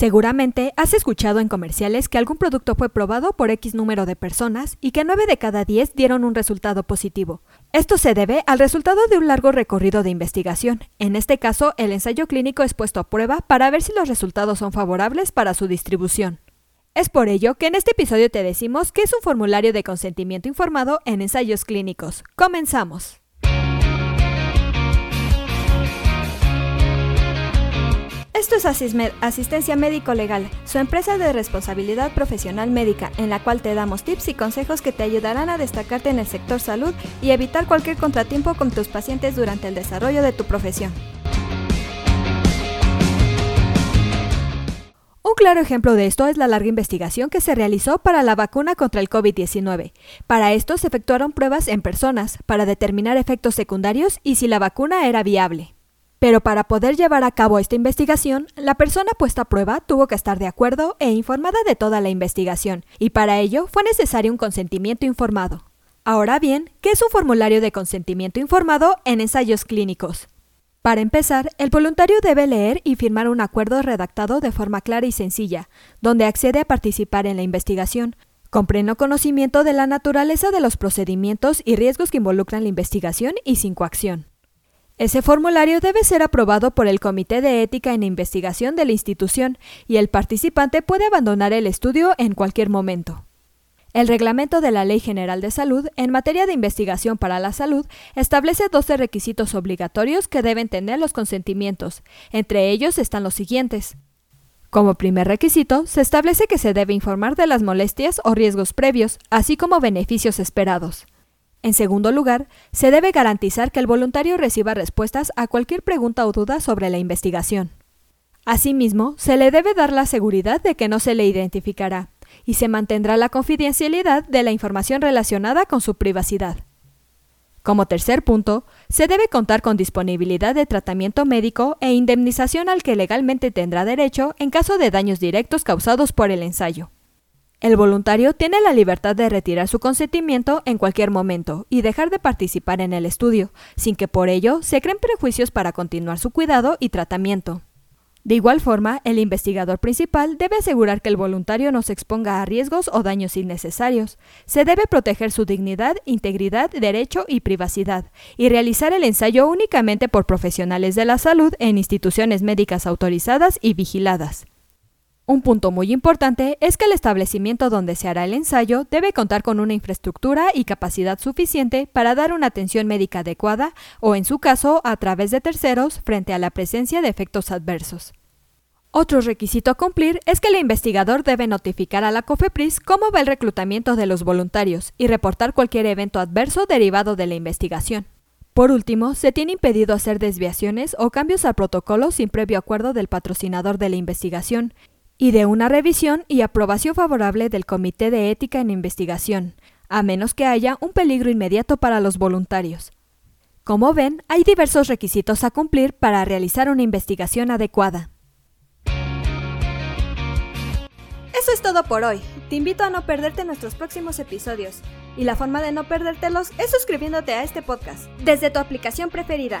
Seguramente has escuchado en comerciales que algún producto fue probado por X número de personas y que 9 de cada 10 dieron un resultado positivo. Esto se debe al resultado de un largo recorrido de investigación. En este caso, el ensayo clínico es puesto a prueba para ver si los resultados son favorables para su distribución. Es por ello que en este episodio te decimos que es un formulario de consentimiento informado en ensayos clínicos. Comenzamos. Esto es Asismed, Asistencia Médico Legal, su empresa de responsabilidad profesional médica, en la cual te damos tips y consejos que te ayudarán a destacarte en el sector salud y evitar cualquier contratiempo con tus pacientes durante el desarrollo de tu profesión. Un claro ejemplo de esto es la larga investigación que se realizó para la vacuna contra el COVID-19. Para esto se efectuaron pruebas en personas para determinar efectos secundarios y si la vacuna era viable. Pero para poder llevar a cabo esta investigación, la persona puesta a prueba tuvo que estar de acuerdo e informada de toda la investigación, y para ello fue necesario un consentimiento informado. Ahora bien, ¿qué es un formulario de consentimiento informado en ensayos clínicos? Para empezar, el voluntario debe leer y firmar un acuerdo redactado de forma clara y sencilla, donde accede a participar en la investigación, con pleno conocimiento de la naturaleza de los procedimientos y riesgos que involucran la investigación y sin coacción. Ese formulario debe ser aprobado por el Comité de Ética en Investigación de la institución y el participante puede abandonar el estudio en cualquier momento. El reglamento de la Ley General de Salud en materia de investigación para la salud establece 12 requisitos obligatorios que deben tener los consentimientos. Entre ellos están los siguientes. Como primer requisito, se establece que se debe informar de las molestias o riesgos previos, así como beneficios esperados. En segundo lugar, se debe garantizar que el voluntario reciba respuestas a cualquier pregunta o duda sobre la investigación. Asimismo, se le debe dar la seguridad de que no se le identificará y se mantendrá la confidencialidad de la información relacionada con su privacidad. Como tercer punto, se debe contar con disponibilidad de tratamiento médico e indemnización al que legalmente tendrá derecho en caso de daños directos causados por el ensayo. El voluntario tiene la libertad de retirar su consentimiento en cualquier momento y dejar de participar en el estudio, sin que por ello se creen prejuicios para continuar su cuidado y tratamiento. De igual forma, el investigador principal debe asegurar que el voluntario no se exponga a riesgos o daños innecesarios. Se debe proteger su dignidad, integridad, derecho y privacidad, y realizar el ensayo únicamente por profesionales de la salud en instituciones médicas autorizadas y vigiladas. Un punto muy importante es que el establecimiento donde se hará el ensayo debe contar con una infraestructura y capacidad suficiente para dar una atención médica adecuada o, en su caso, a través de terceros frente a la presencia de efectos adversos. Otro requisito a cumplir es que el investigador debe notificar a la COFEPRIS cómo va el reclutamiento de los voluntarios y reportar cualquier evento adverso derivado de la investigación. Por último, se tiene impedido hacer desviaciones o cambios al protocolo sin previo acuerdo del patrocinador de la investigación y de una revisión y aprobación favorable del Comité de Ética en Investigación, a menos que haya un peligro inmediato para los voluntarios. Como ven, hay diversos requisitos a cumplir para realizar una investigación adecuada. Eso es todo por hoy. Te invito a no perderte nuestros próximos episodios. Y la forma de no perdértelos es suscribiéndote a este podcast desde tu aplicación preferida.